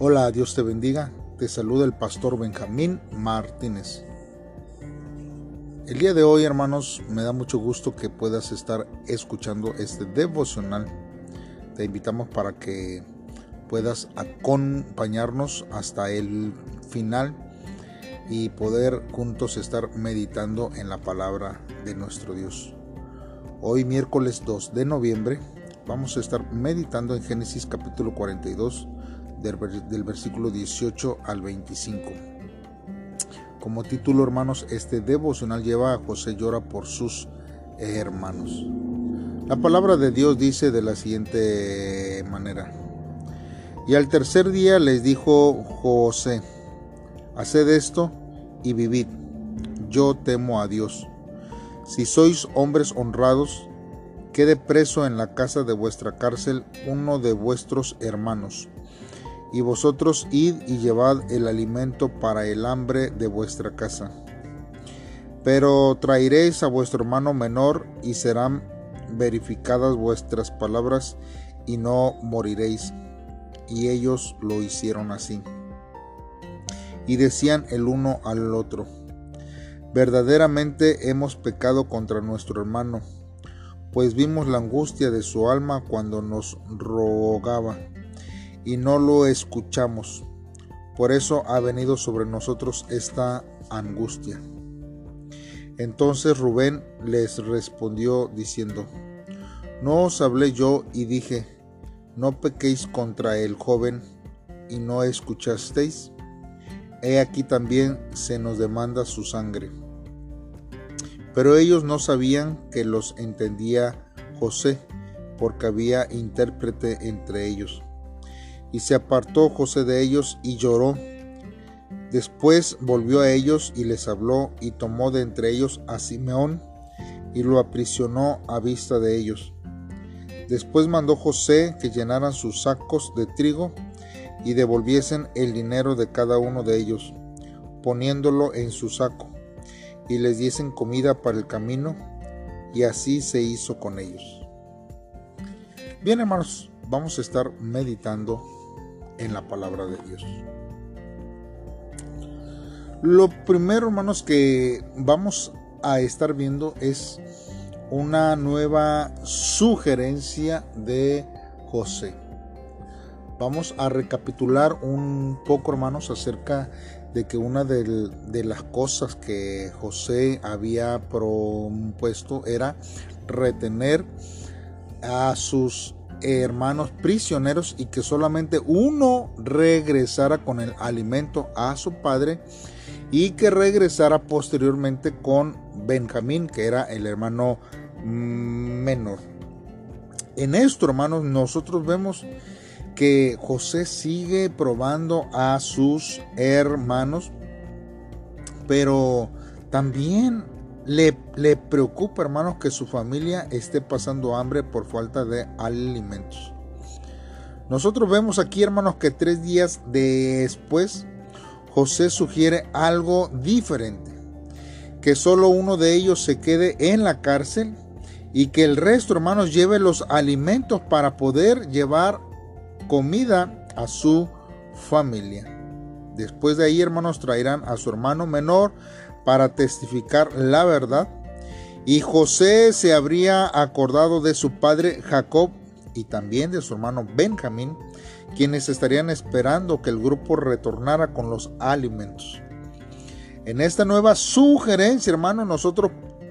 Hola, Dios te bendiga. Te saluda el pastor Benjamín Martínez. El día de hoy, hermanos, me da mucho gusto que puedas estar escuchando este devocional. Te invitamos para que puedas acompañarnos hasta el final y poder juntos estar meditando en la palabra de nuestro Dios. Hoy miércoles 2 de noviembre vamos a estar meditando en Génesis capítulo 42 del, versículo 18 al 25. Como título, hermanos, este devocional lleva a José llora por sus hermanos. La palabra de Dios dice de la siguiente manera. Y al tercer día les dijo José, haced esto y vivid. Yo temo a Dios. Si sois hombres honrados, quede preso en la casa de vuestra cárcel uno de vuestros hermanos y vosotros id y llevad el alimento para el hambre de vuestra casa. Pero traeréis a vuestro hermano menor y serán verificadas vuestras palabras y no moriréis. Y ellos lo hicieron así. Y decían el uno al otro, verdaderamente hemos pecado contra nuestro hermano, pues vimos la angustia de su alma cuando nos rogaba y no lo escuchamos. Por eso ha venido sobre nosotros esta angustia. Entonces Rubén les respondió diciendo, ¿no os hablé yo y dije, no pequéis contra el joven y no escuchasteis? He aquí también se nos demanda su sangre. Pero ellos no sabían que los entendía José, porque había intérprete entre ellos. Y se apartó José de ellos y lloró. Después volvió a ellos y les habló y tomó de entre ellos a Simeón y lo aprisionó a vista de ellos. Después mandó José que llenaran sus sacos de trigo y devolviesen el dinero de cada uno de ellos, poniéndolo en su saco, y les diesen comida para el camino, y así se hizo con ellos. Bien hermanos, vamos a estar meditando en la palabra de Dios. Lo primero, hermanos, que vamos a estar viendo es una nueva sugerencia de José. Vamos a recapitular un poco, hermanos, acerca de que una de, las cosas que José había propuesto era retener a sus hermanos prisioneros y que solamente uno regresara con el alimento a su padre y que regresara posteriormente con Benjamín, que era el hermano menor. En esto, hermanos, nosotros vemos que José sigue probando a sus hermanos, pero también le, preocupa, hermanos, que su familia esté pasando hambre por falta de alimentos. Nosotros vemos aquí, hermanos, que tres días después José sugiere algo diferente. Que solo uno de ellos se quede en la cárcel y que el resto, hermanos, lleve los alimentos para poder llevar comida a su familia. Después de ahí, hermanos, traerán a su hermano menor para testificar la verdad. Y José se habría acordado de su padre Jacob y también de su hermano Benjamín, quienes estarían esperando que el grupo retornara con los alimentos. En esta nueva sugerencia, hermano, nosotros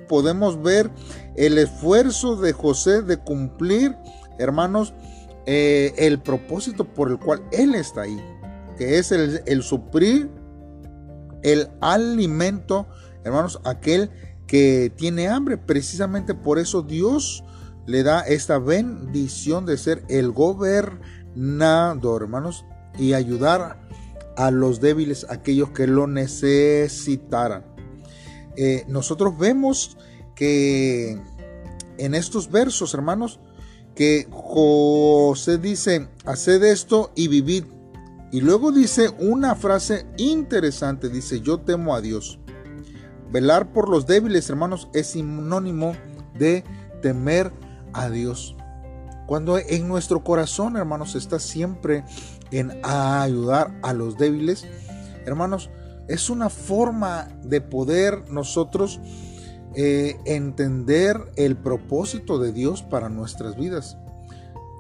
podemos ver el esfuerzo de José de cumplir, hermanos, eh, el propósito por el cual él está ahí, que es el, el suplir el alimento, hermanos, aquel que tiene hambre. Precisamente por eso Dios le da esta bendición de ser el gobernador, hermanos, y ayudar a los débiles, aquellos que lo necesitaran. Eh, nosotros vemos que en estos versos, hermanos, que José dice, haced esto y vivid y luego dice una frase interesante, dice, yo temo a Dios. Velar por los débiles, hermanos, es sinónimo de temer a Dios. Cuando en nuestro corazón, hermanos, está siempre en ayudar a los débiles, hermanos, es una forma de poder nosotros eh, entender el propósito de Dios para nuestras vidas.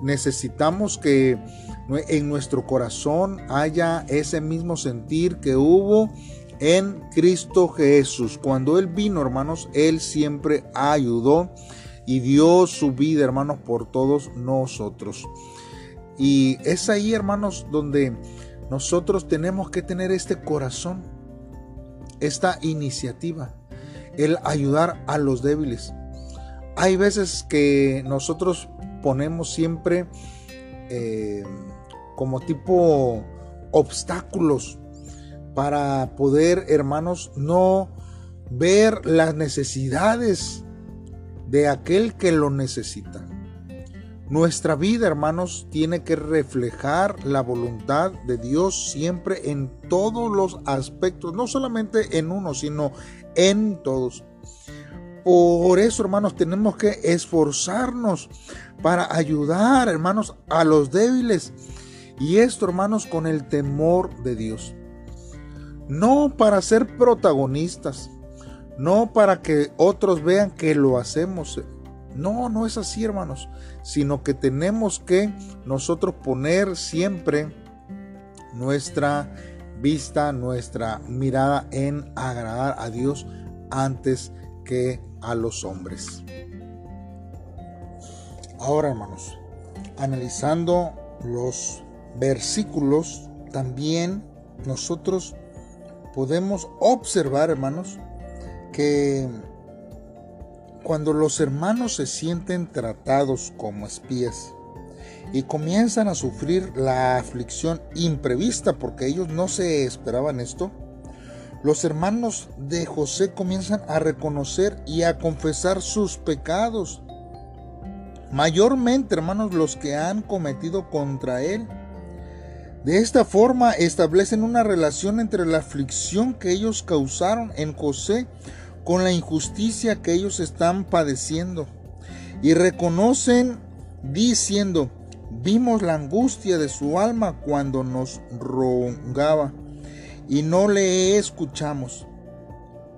Necesitamos que en nuestro corazón haya ese mismo sentir que hubo en Cristo Jesús. Cuando Él vino, hermanos, Él siempre ayudó y dio su vida, hermanos, por todos nosotros. Y es ahí, hermanos, donde nosotros tenemos que tener este corazón, esta iniciativa, el ayudar a los débiles. Hay veces que nosotros ponemos siempre eh, como tipo obstáculos para poder, hermanos, no ver las necesidades de aquel que lo necesita. Nuestra vida, hermanos, tiene que reflejar la voluntad de Dios siempre en todos los aspectos, no solamente en uno, sino en todos. Por eso, hermanos, tenemos que esforzarnos para ayudar, hermanos, a los débiles. Y esto, hermanos, con el temor de Dios. No para ser protagonistas, no para que otros vean que lo hacemos. No, no es así, hermanos, sino que tenemos que nosotros poner siempre nuestra vista, nuestra mirada en agradar a Dios antes que a los hombres. Ahora, hermanos, analizando los versículos, también nosotros podemos observar, hermanos, que cuando los hermanos se sienten tratados como espías y comienzan a sufrir la aflicción imprevista porque ellos no se esperaban esto, los hermanos de José comienzan a reconocer y a confesar sus pecados. Mayormente, hermanos, los que han cometido contra él. De esta forma establecen una relación entre la aflicción que ellos causaron en José con la injusticia que ellos están padeciendo y reconocen diciendo, vimos la angustia de su alma cuando nos rogaba y no le escuchamos.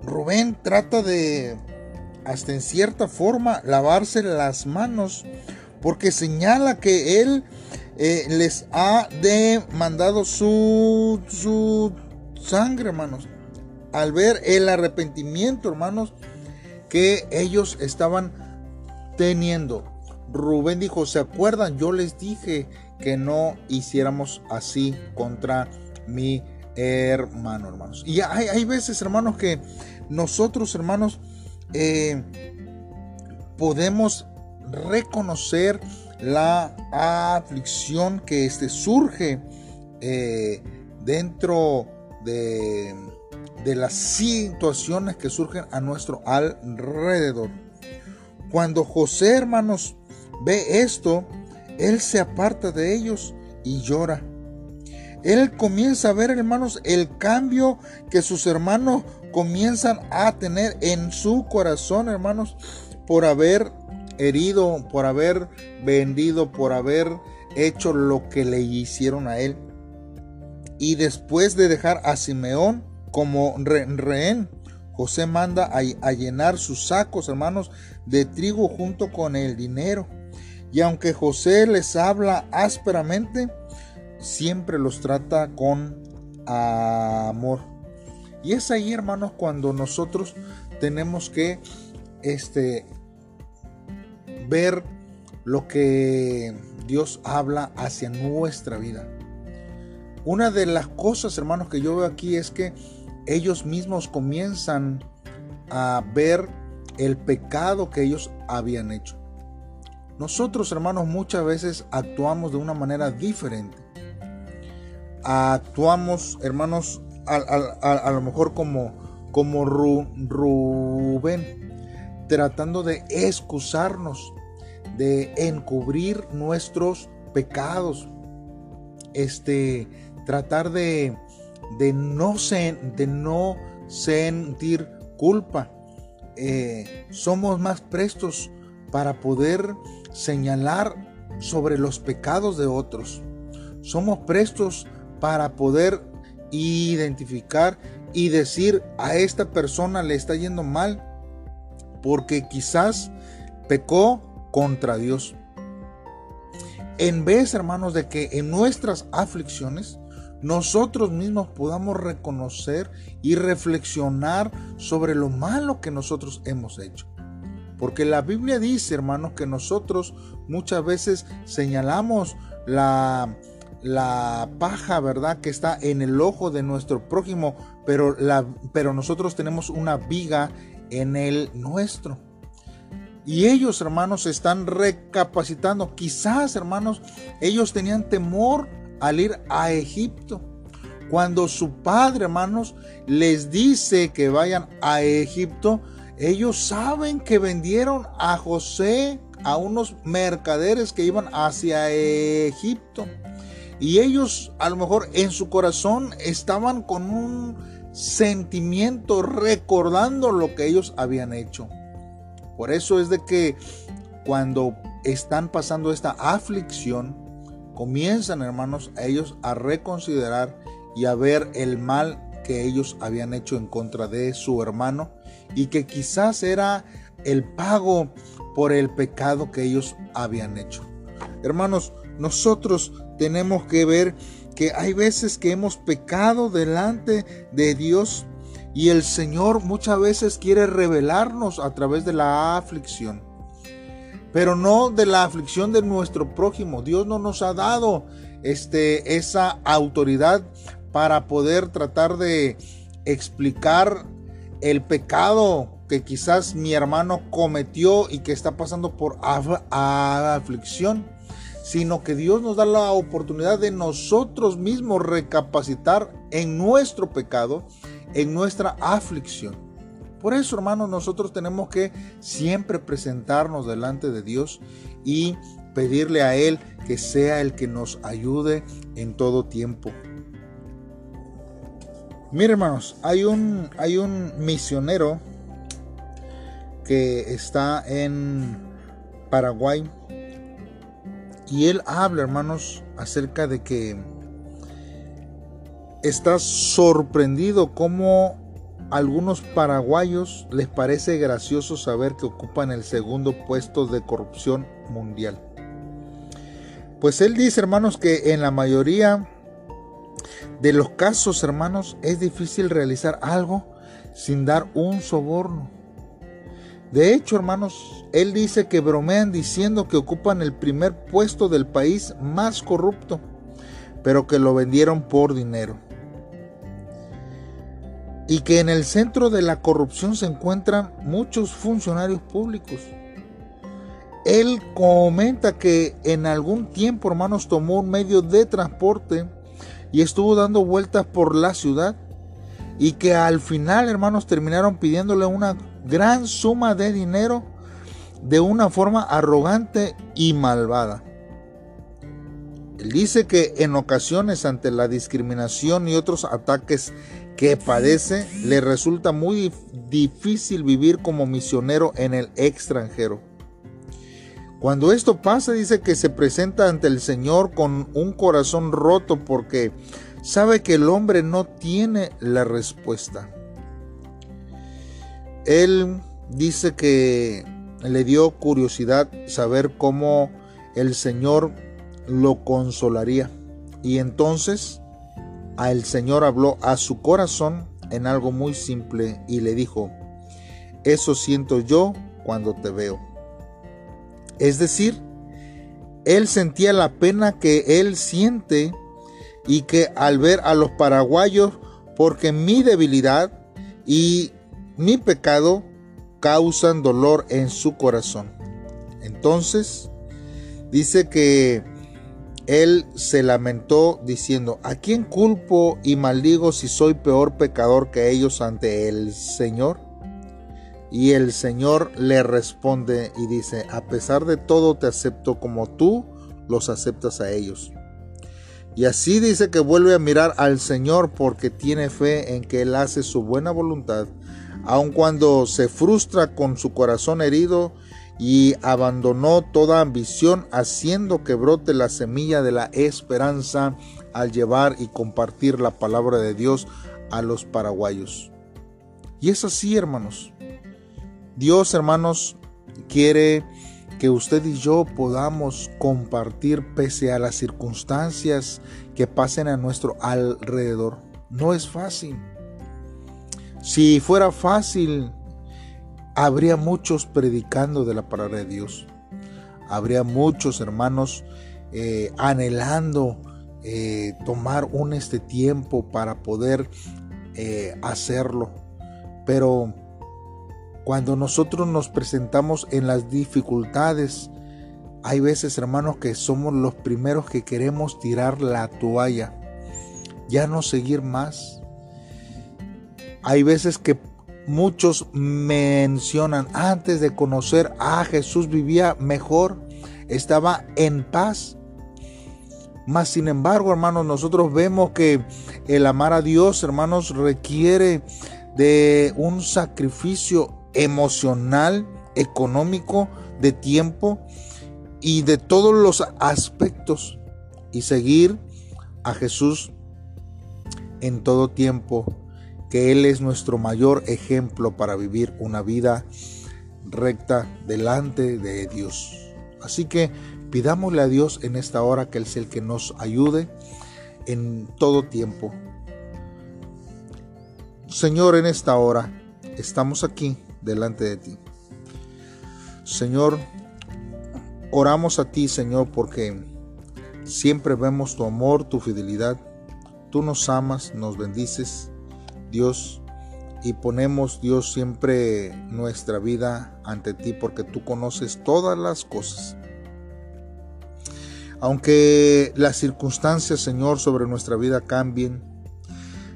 Rubén trata de, hasta en cierta forma, lavarse las manos porque señala que él eh, les ha demandado su, su sangre, hermanos al ver el arrepentimiento, hermanos, que ellos estaban teniendo. Rubén dijo, ¿se acuerdan? Yo les dije que no hiciéramos así contra mi hermano, hermanos. Y hay, veces, hermanos, que nosotros, hermanos, eh, podemos reconocer la aflicción que este surge eh, dentro de de las situaciones que surgen a nuestro alrededor. Cuando José, hermanos, ve esto, él se aparta de ellos y llora. Él comienza a ver, hermanos, el cambio que sus hermanos comienzan a tener en su corazón, hermanos, por haber herido, por haber vendido, por haber hecho lo que le hicieron a él. Y después de dejar a Simeón, como rehén. José manda a, llenar sus sacos, hermanos, de trigo junto con el dinero. Y aunque José les habla ásperamente, siempre los trata con amor. Y es ahí, hermanos, cuando nosotros tenemos que este, ver lo que Dios habla hacia nuestra vida. Una de las cosas, hermanos, que yo veo aquí es que ellos mismos comienzan a ver el pecado que ellos habían hecho. Nosotros, hermanos, muchas veces actuamos de una manera diferente. Actuamos, hermanos, a, lo mejor como, como Rubén, tratando de excusarnos, de encubrir nuestros pecados, este, tratar de, de no, de no sentir culpa. Eh, somos más prestos para poder señalar sobre los pecados de otros. Somos prestos para poder identificar y decir a esta persona le está yendo mal porque quizás pecó contra Dios. En vez, hermanos, de que en nuestras aflicciones nosotros mismos podamos reconocer y reflexionar sobre lo malo que nosotros hemos hecho. Porque la Biblia dice, hermanos, que nosotros muchas veces señalamos la, la paja, ¿verdad? Que está en el ojo de nuestro prójimo, pero, la, pero nosotros tenemos una viga en el nuestro. Y ellos, hermanos, están recapacitando. Quizás, hermanos, ellos tenían temor al ir a Egipto. Cuando su padre, hermanos, les dice que vayan a Egipto, ellos saben que vendieron a José a unos mercaderes que iban hacia Egipto. Y ellos a lo mejor en su corazón estaban con un sentimiento recordando lo que ellos habían hecho. Por eso es de que cuando están pasando esta aflicción, comienzan hermanos a ellos a reconsiderar y a ver el mal que ellos habían hecho en contra de su hermano y que quizás era el pago por el pecado que ellos habían hecho. Hermanos, nosotros tenemos que ver que hay veces que hemos pecado delante de Dios y el Señor muchas veces quiere revelarnos a través de la aflicción. Pero no de la aflicción de nuestro prójimo. Dios no nos ha dado este, esa autoridad para poder tratar de explicar el pecado que quizás mi hermano cometió y que está pasando por aflicción, sino que Dios nos da la oportunidad de nosotros mismos recapacitar en nuestro pecado, en nuestra aflicción. Por eso, hermanos, nosotros tenemos que siempre presentarnos delante de Dios y pedirle a Él que sea el que nos ayude en todo tiempo. Miren, hermanos, hay un, hay un misionero que está en Paraguay y él habla, hermanos, acerca de que está sorprendido cómo a algunos paraguayos les parece gracioso saber que ocupan el segundo puesto de corrupción mundial. Pues él dice, hermanos, que en la mayoría de los casos, hermanos, es difícil realizar algo sin dar un soborno. De hecho, hermanos, él dice que bromean diciendo que ocupan el primer puesto del país más corrupto, pero que lo vendieron por dinero. Y que en el centro de la corrupción se encuentran muchos funcionarios públicos. Él comenta que en algún tiempo, hermanos, tomó un medio de transporte y estuvo dando vueltas por la ciudad y que al final, hermanos, terminaron pidiéndole una gran suma de dinero de una forma arrogante y malvada. Él dice que en ocasiones ante la discriminación y otros ataques que padece, le resulta muy difícil vivir como misionero en el extranjero. Cuando esto pasa, dice que se presenta ante el Señor con un corazón roto porque sabe que el hombre no tiene la respuesta. Él dice que le dio curiosidad saber cómo el Señor lo consolaría. Y entonces el Señor habló a su corazón en algo muy simple y le dijo, eso siento yo cuando te veo. Es decir, él sentía la pena que él siente y que al ver a los paraguayos, porque mi debilidad y mi pecado causan dolor en su corazón. Entonces, dice que él se lamentó diciendo, ¿a quién culpo y maldigo si soy peor pecador que ellos ante el Señor? Y el Señor le responde y dice, a pesar de todo te acepto como tú los aceptas a ellos. Y así dice que vuelve a mirar al Señor porque tiene fe en que Él hace su buena voluntad, aun cuando se frustra con su corazón herido y abandonó toda ambición haciendo que brote la semilla de la esperanza al llevar y compartir la palabra de Dios a los paraguayos. Y es así, hermanos. Dios, hermanos, quiere que usted y yo podamos compartir pese a las circunstancias que pasen a nuestro alrededor. No es fácil. Si fuera fácil, habría muchos predicando de la palabra de Dios. Habría muchos hermanos eh, anhelando eh, tomar un este tiempo para poder eh, hacerlo. Pero cuando nosotros nos presentamos en las dificultades, hay veces, hermanos, que somos los primeros que queremos tirar la toalla, ya no seguir más. Hay veces que muchos mencionan, antes de conocer a Jesús vivía mejor, estaba en paz. Mas sin embargo, hermanos, nosotros vemos que el amar a Dios, hermanos, requiere de un sacrificio emocional, económico, de tiempo y de todos los aspectos. Y seguir a Jesús en todo tiempo que Él es nuestro mayor ejemplo para vivir una vida recta delante de Dios. Así que pidámosle a Dios en esta hora que Él es el que nos ayude en todo tiempo. Señor, en esta hora estamos aquí delante de ti. Señor, oramos a ti, Señor, porque siempre vemos tu amor, tu fidelidad. Tú nos amas, nos bendices Dios, y ponemos, Dios, siempre nuestra vida ante ti porque tú conoces todas las cosas. Aunque las circunstancias, Señor, sobre nuestra vida cambien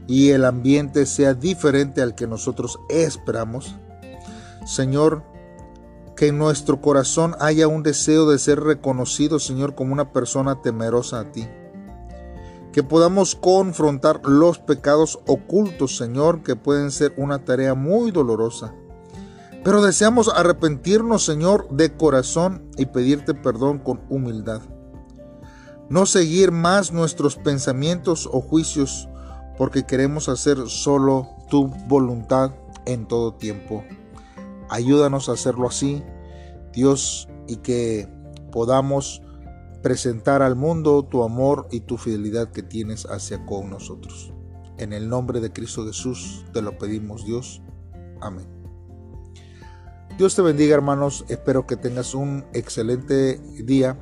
y el ambiente sea diferente al que nosotros esperamos, Señor, que en nuestro corazón haya un deseo de ser reconocido, Señor, como una persona temerosa a ti que podamos confrontar los pecados ocultos, Señor, que pueden ser una tarea muy dolorosa. Pero deseamos arrepentirnos, Señor, de corazón y pedirte perdón con humildad. No seguir más nuestros pensamientos o juicios, porque queremos hacer solo tu voluntad en todo tiempo. Ayúdanos a hacerlo así, Dios, y que podamos presentar al mundo tu amor y tu fidelidad que tienes hacia con nosotros. En el nombre de Cristo Jesús te lo pedimos Dios. Amén. Dios te bendiga hermanos, espero que tengas un excelente día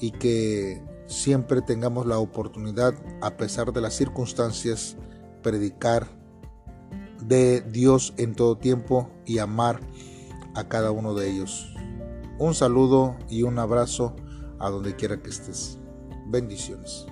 y que siempre tengamos la oportunidad, a pesar de las circunstancias, predicar de Dios en todo tiempo y amar a cada uno de ellos. Un saludo y un abrazo a donde quiera que estés. Bendiciones.